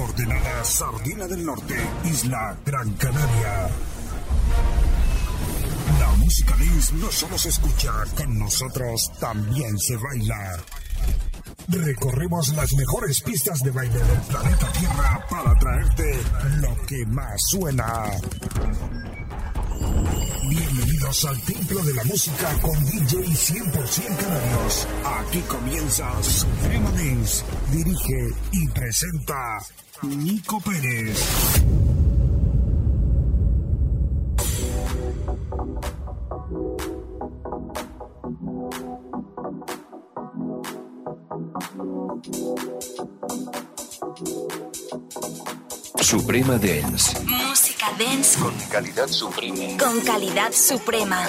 coordenada Sardina del Norte, Isla Gran Canaria. La música dance no solo se escucha, con nosotros también se baila. Recorremos las mejores pistas de baile del planeta Tierra para traerte lo que más suena. Bienvenidos al Templo de la Música con DJ 100% Canarios. Aquí comienza Suprema Dance. Dirige y presenta Nico Pérez. Suprema Dance. Música dance Con calidad suprema. con calidad suprema.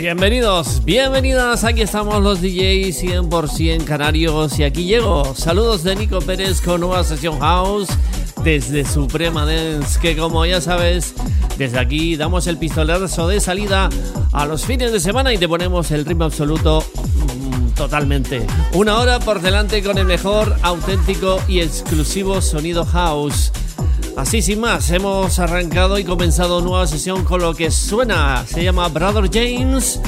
Bienvenidos, bienvenidas, aquí estamos los DJs 100% canarios y aquí llego. Saludos de Nico Pérez con nueva sesión house desde Suprema Dance, que como ya sabes, desde aquí damos el pistolerazo de salida a los fines de semana y te ponemos el ritmo absoluto mm, totalmente. Una hora por delante con el mejor, auténtico y exclusivo sonido house. Así sin más, hemos arrancado y comenzado nueva sesión con lo que suena. Se llama Brother James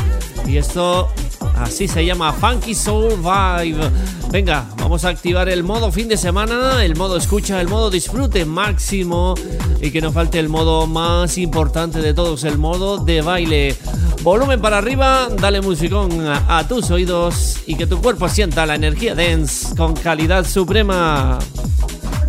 y esto así se llama Funky Soul Vibe. Venga, vamos a activar el modo fin de semana, el modo escucha, el modo disfrute máximo y que no falte el modo más importante de todos, el modo de baile. Volumen para arriba, dale musicón a, tus oídos y que tu cuerpo sienta la energía dance con calidad suprema.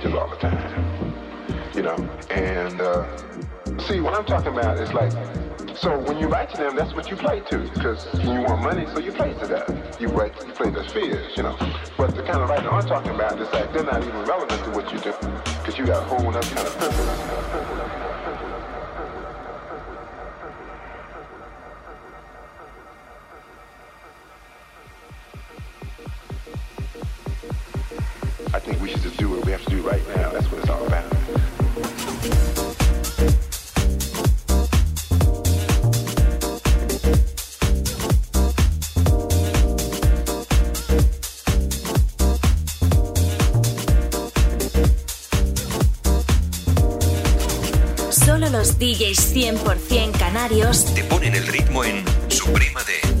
Changes all the time, you know. And uh, see, what I'm talking about is like so when you write to them, that's what you play to, because you want money, so you play to that. You write, you play the fears, you know. But the kind of writing I'm talking about is like they're not even relevant to what you do, because you got a whole other kind of purpose. To do right now. That's what it's all about. Solo los DJs 100% canarios. Te ponen el ritmo en Suprema Dance.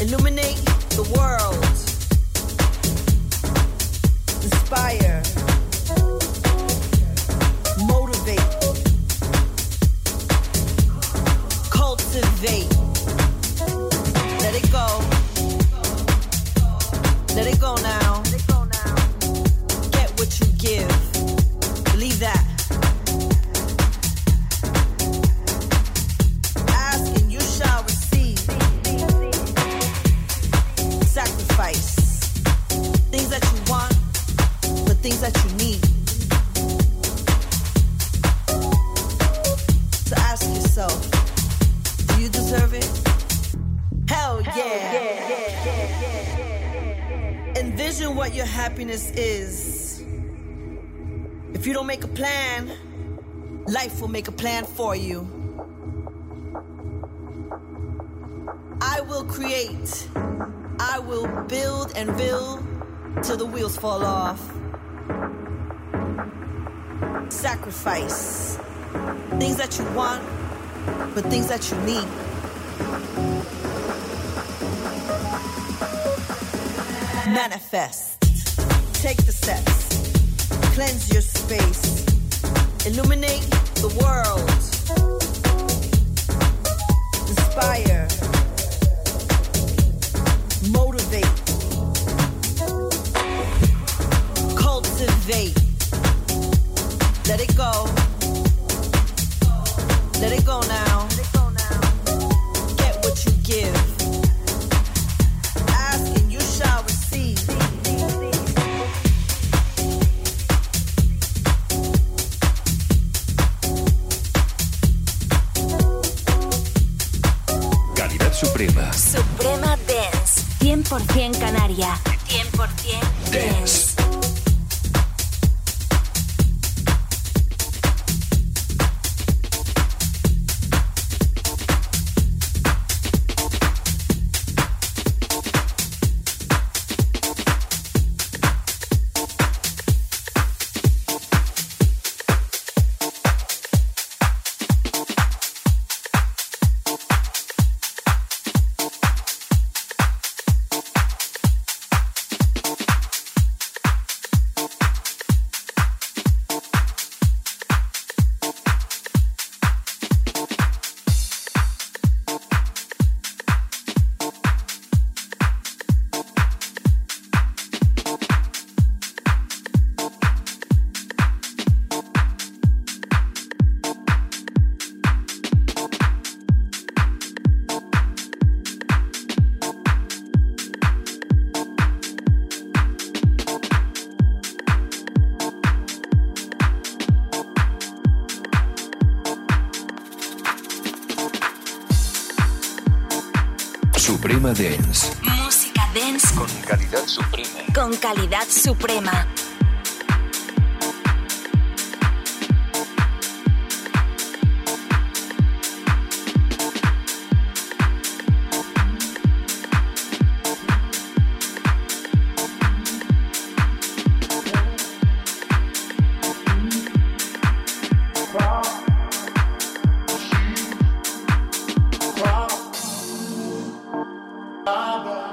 Illuminate the world. Inspire. Motivate. Cultivate. Let it go. Let it go now. Make a plan for you. I will create, I will build and build till the wheels fall off. Sacrifice things that you want, but things that you need. Manifest. Take the steps. Cleanse your space. Illuminate the world. Inspire. Motivate. Cultivate. Let it go. Let it go now. Get what you give. Suprema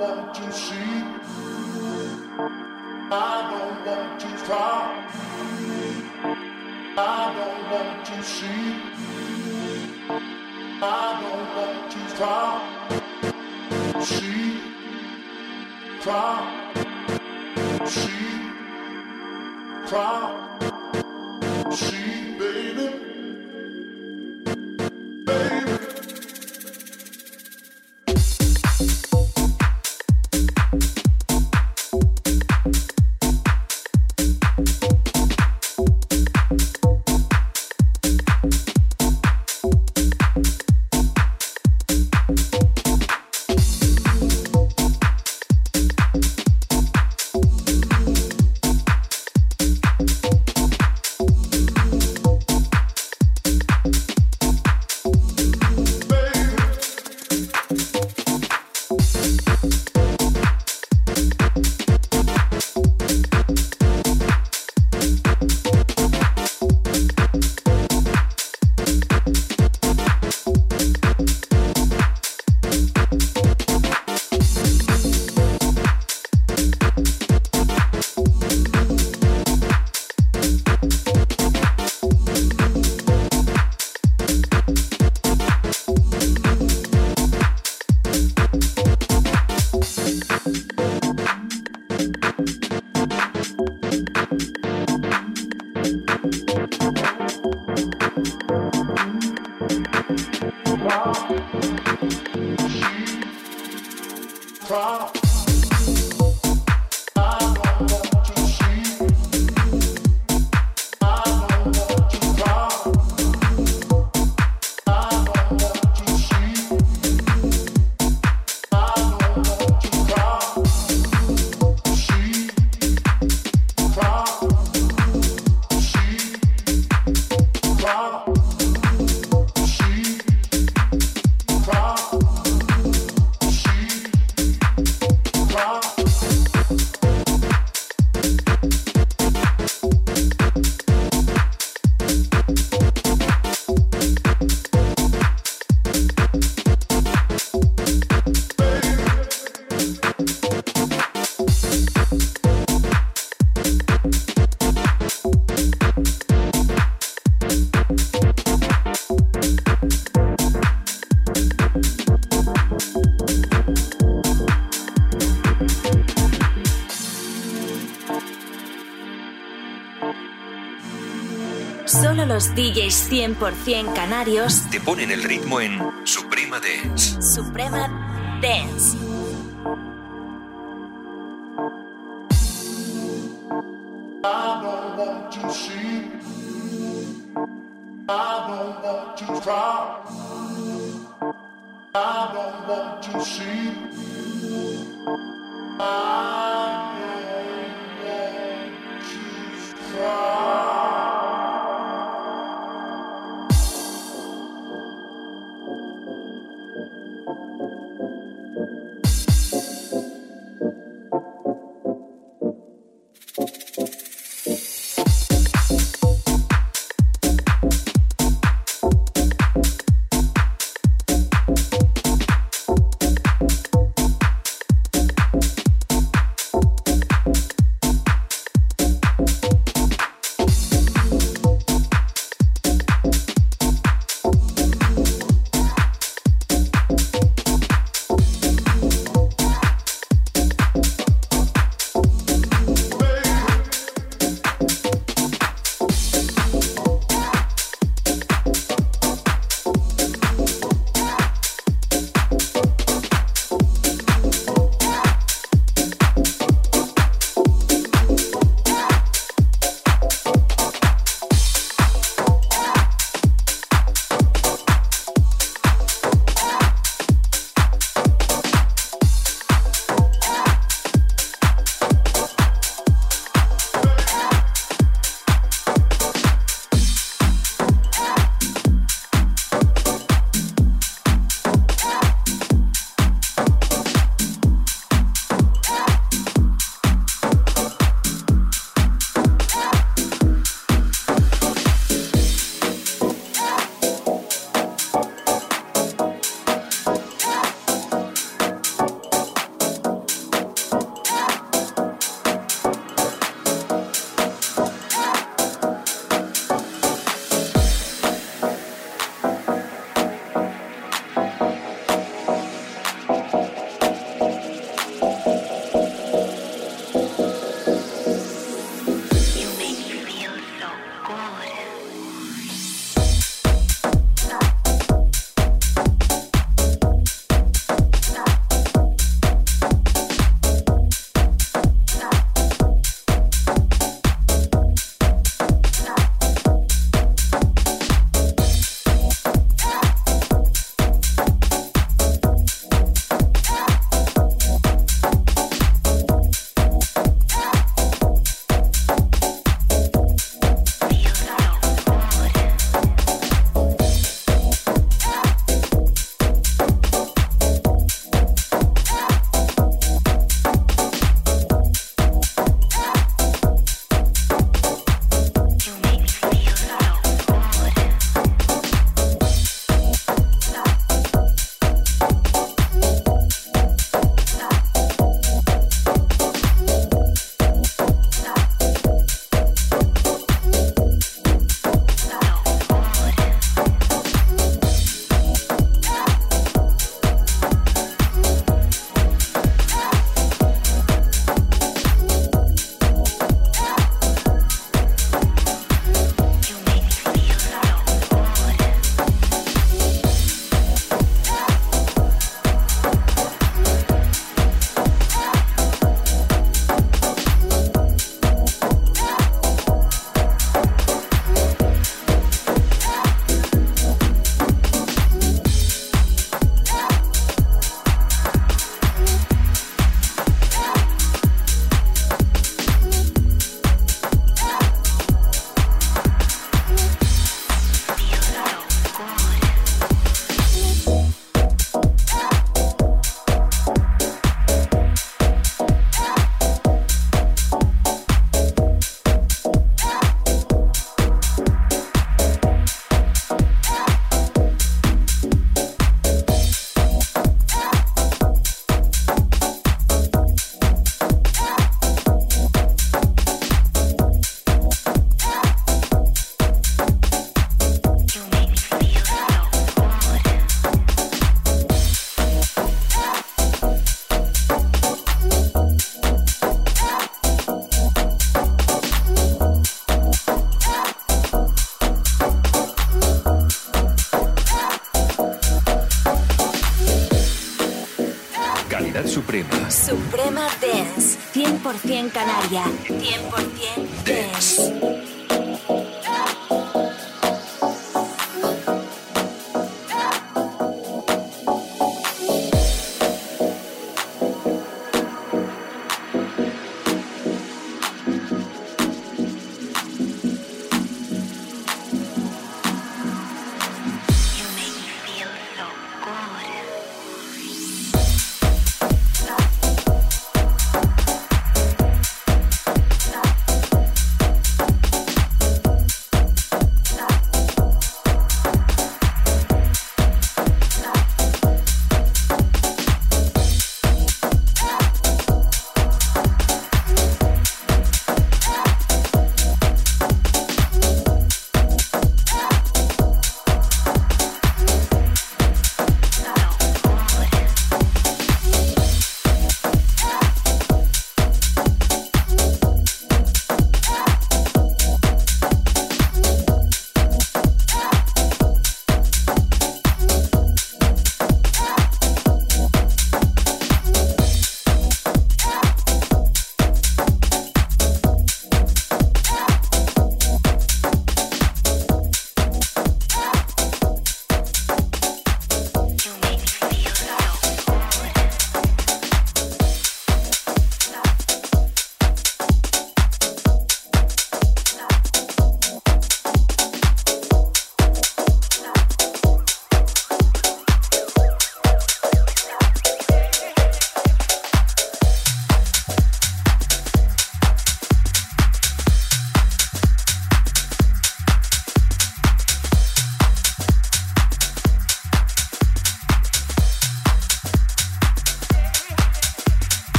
want to see. I don't want to stop. I don't want to see. I don't want to stop. See, stop. See, stop. See. Baby. 100% canarios te ponen el ritmo en Suprema Dance. Suprema Dance.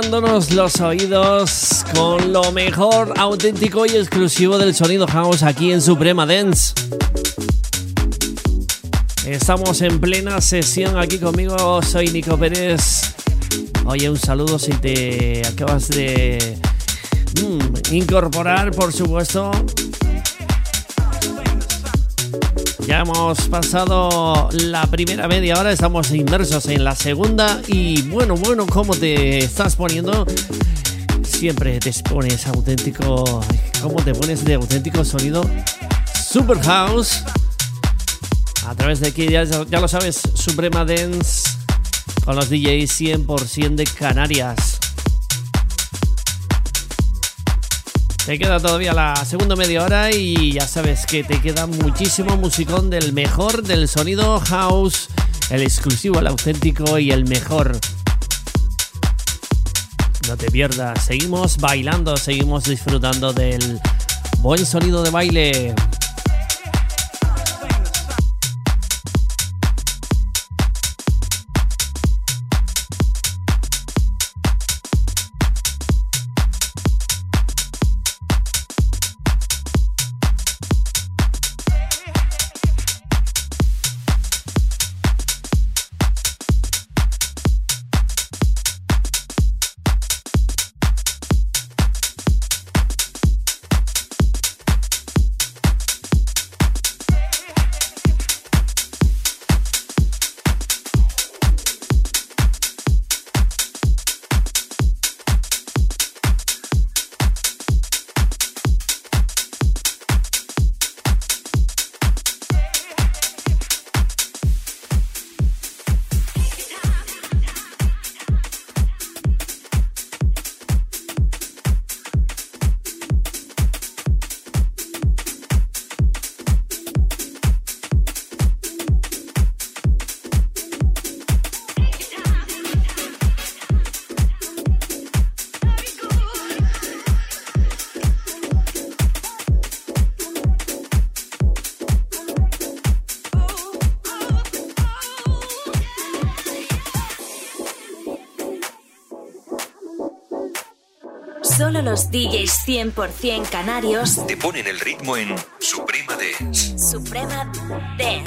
Dándonos los oídos con lo mejor, auténtico y exclusivo del sonido house aquí en Suprema Dance. Estamos en plena sesión aquí conmigo, soy Nico Pérez. Oye, un saludo si te acabas de mm, incorporar, por supuesto. Ya hemos pasado la primera media hora, estamos inmersos en la segunda y bueno, bueno, ¿cómo te estás poniendo? Siempre te pones auténtico, ¿cómo te pones de auténtico sonido? Super House. A través de aquí, ya, ya lo sabes, Suprema Dance con los DJs 100% de Canarias. Te queda todavía la segunda media hora y ya sabes que te queda muchísimo musicón del mejor del sonido house, el exclusivo, el auténtico y el mejor. No te pierdas, seguimos bailando, seguimos disfrutando del buen sonido de baile. 100% canarios te ponen el ritmo en Suprema Dance. Suprema Dance.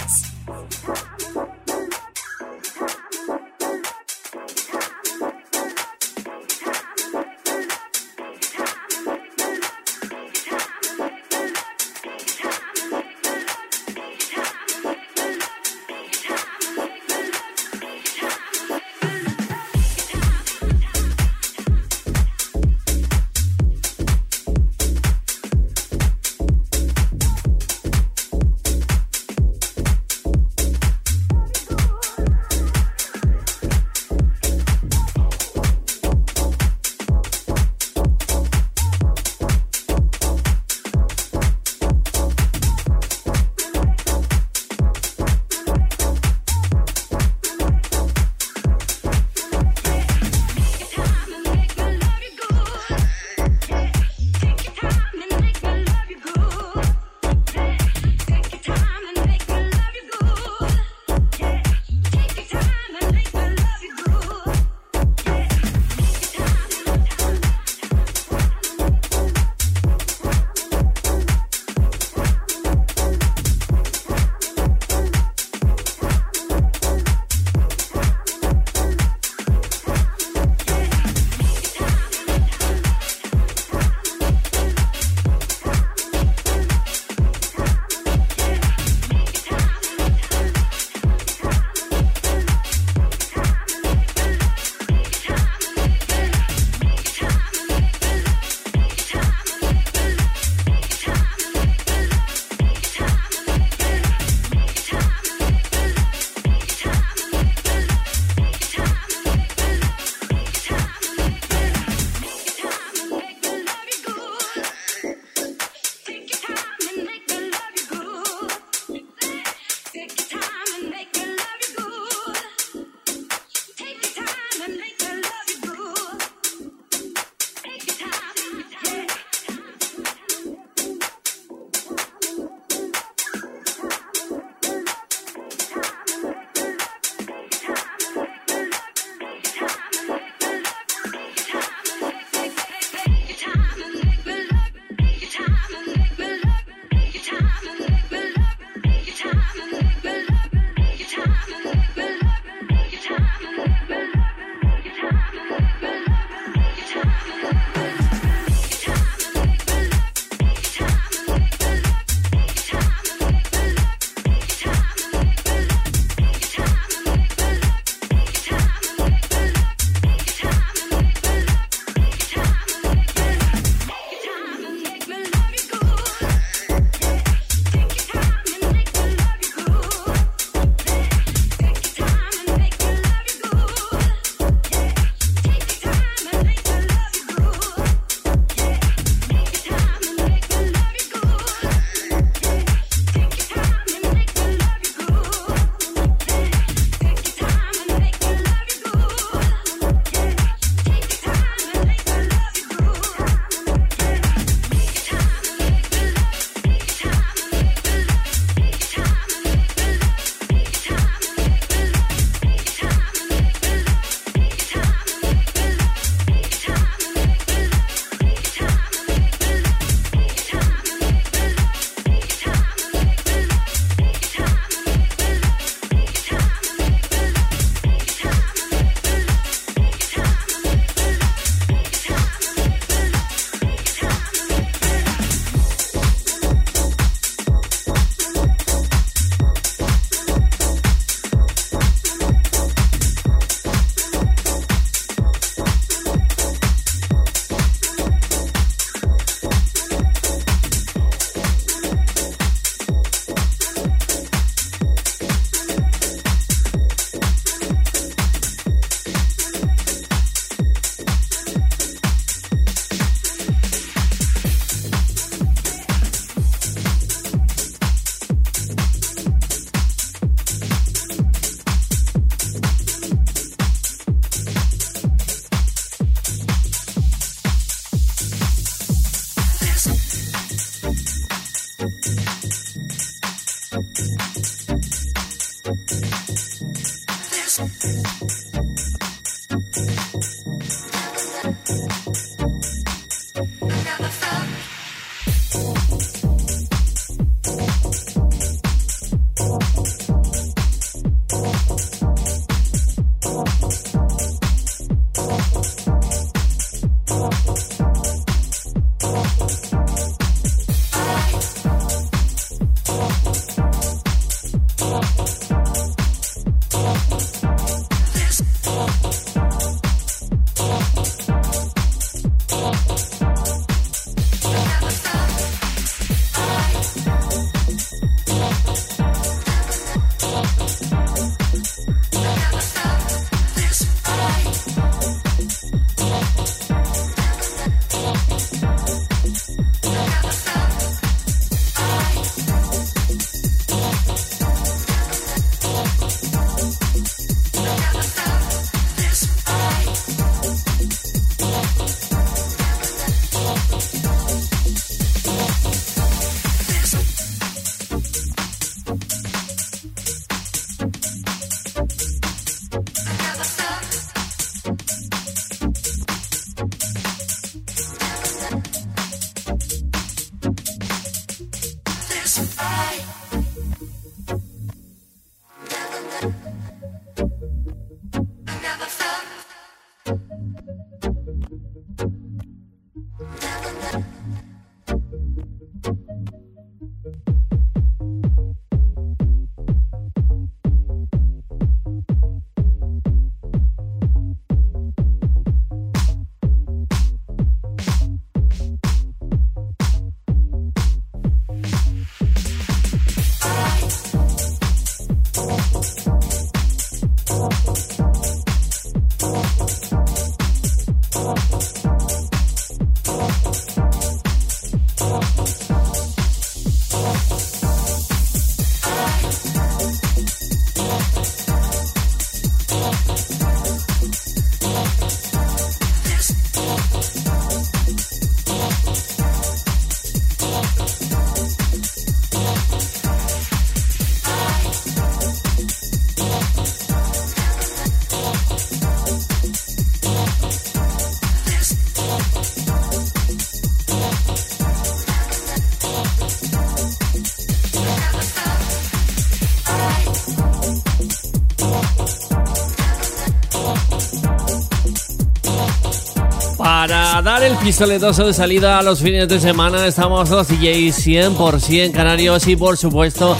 Para dar el pistoletazo de salida a los fines de semana estamos los DJs 100% canarios y por supuesto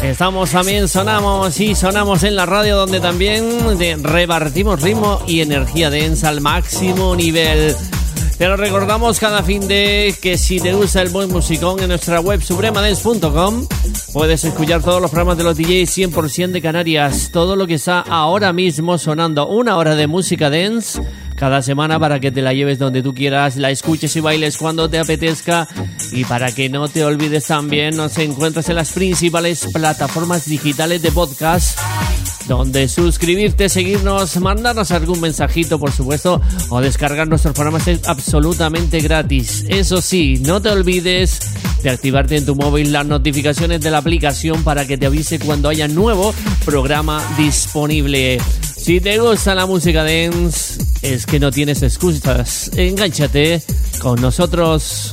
estamos también, sonamos y sonamos en la radio donde también repartimos ritmo y energía densa al máximo nivel. Te lo recordamos cada fin de que si te gusta el buen musicón en nuestra web supremadance.com puedes escuchar todos los programas de los DJs 100% de Canarias, todo lo que está ahora mismo sonando, una hora de música dance cada semana para que te la lleves donde tú quieras, la escuches y bailes cuando te apetezca y para que no te olvides también nos encuentras en las principales plataformas digitales de podcast donde suscribirte, seguirnos, mandarnos algún mensajito, por supuesto, o descargar nuestros programas es absolutamente gratis. Eso sí, no te olvides de activarte en tu móvil las notificaciones de la aplicación para que te avise cuando haya nuevo programa disponible. Si te gusta la música dance, es que no tienes excusas. Engánchate con nosotros.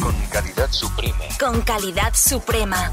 Con calidad suprema. con calidad suprema.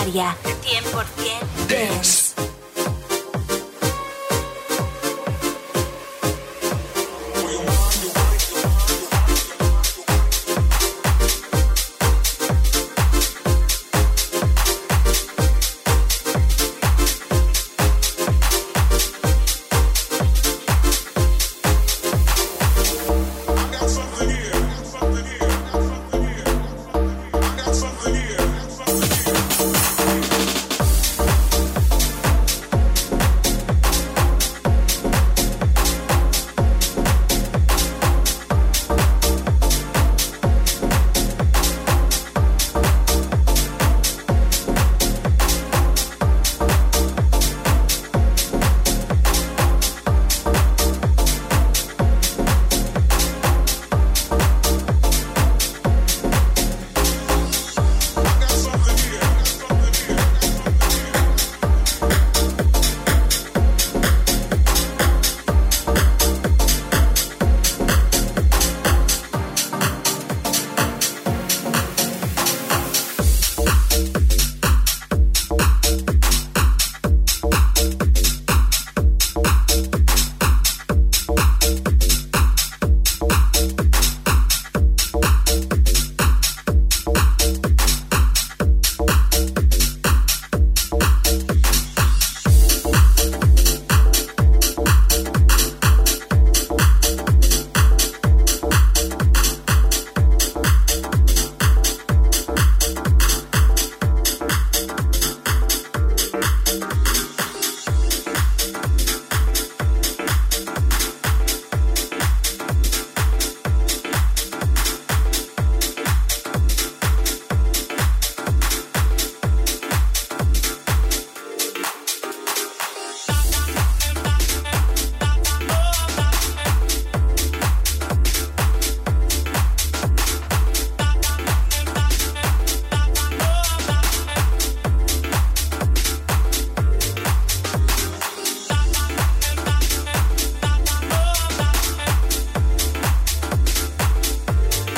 canaria.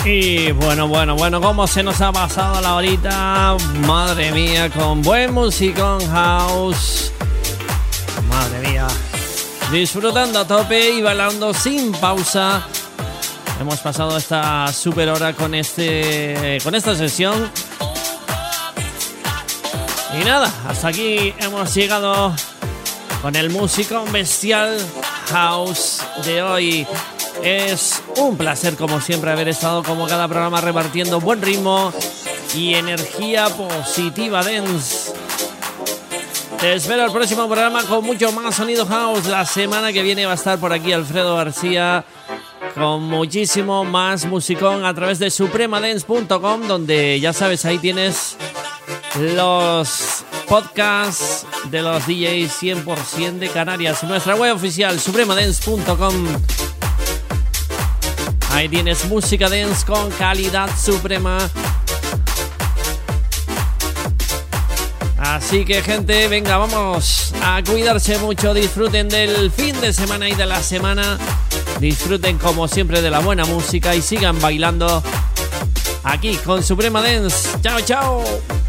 Y bueno, bueno, bueno, cómo se nos ha pasado la horita. Madre mía, con buen musicón house. Madre mía. Disfrutando a tope y bailando sin pausa. Hemos pasado esta super hora con este con esta sesión. Y nada, hasta aquí hemos llegado con el músico bestial house de hoy. Es un placer, como siempre, haber estado como cada programa repartiendo buen ritmo y energía positiva dance. Te espero el próximo programa con mucho más sonido house. La semana que viene va a estar por aquí Alfredo García con muchísimo más musicón a través de supremadance.com, donde ya sabes, ahí tienes los podcasts de los DJs 100% de Canarias. Nuestra web oficial, supremadance.com. Ahí tienes música dance con calidad suprema. Así que gente, venga, vamos a cuidarse mucho, disfruten del fin de semana y de la semana, disfruten como siempre de la buena música y sigan bailando aquí con Suprema Dance. Chao, chao.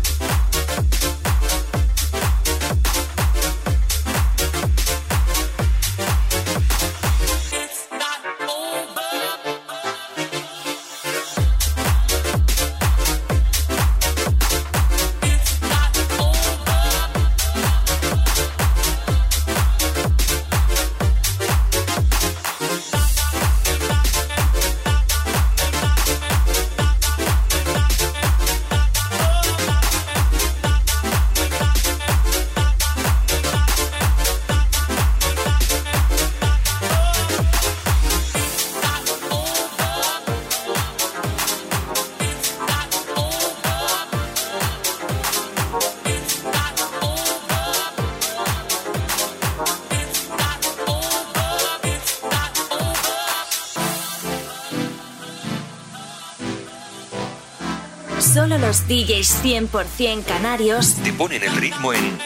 DJs 100% canarios te ponen el ritmo en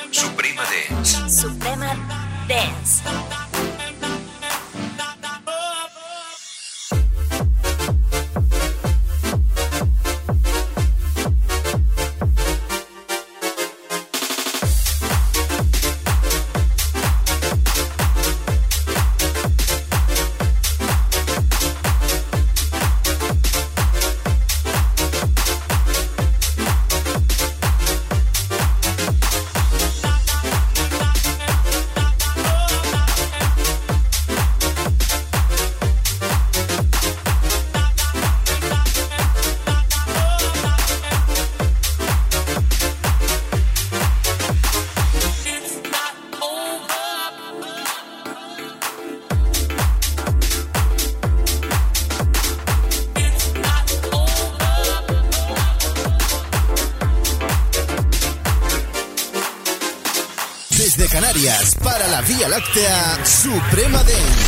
Suprema Dance.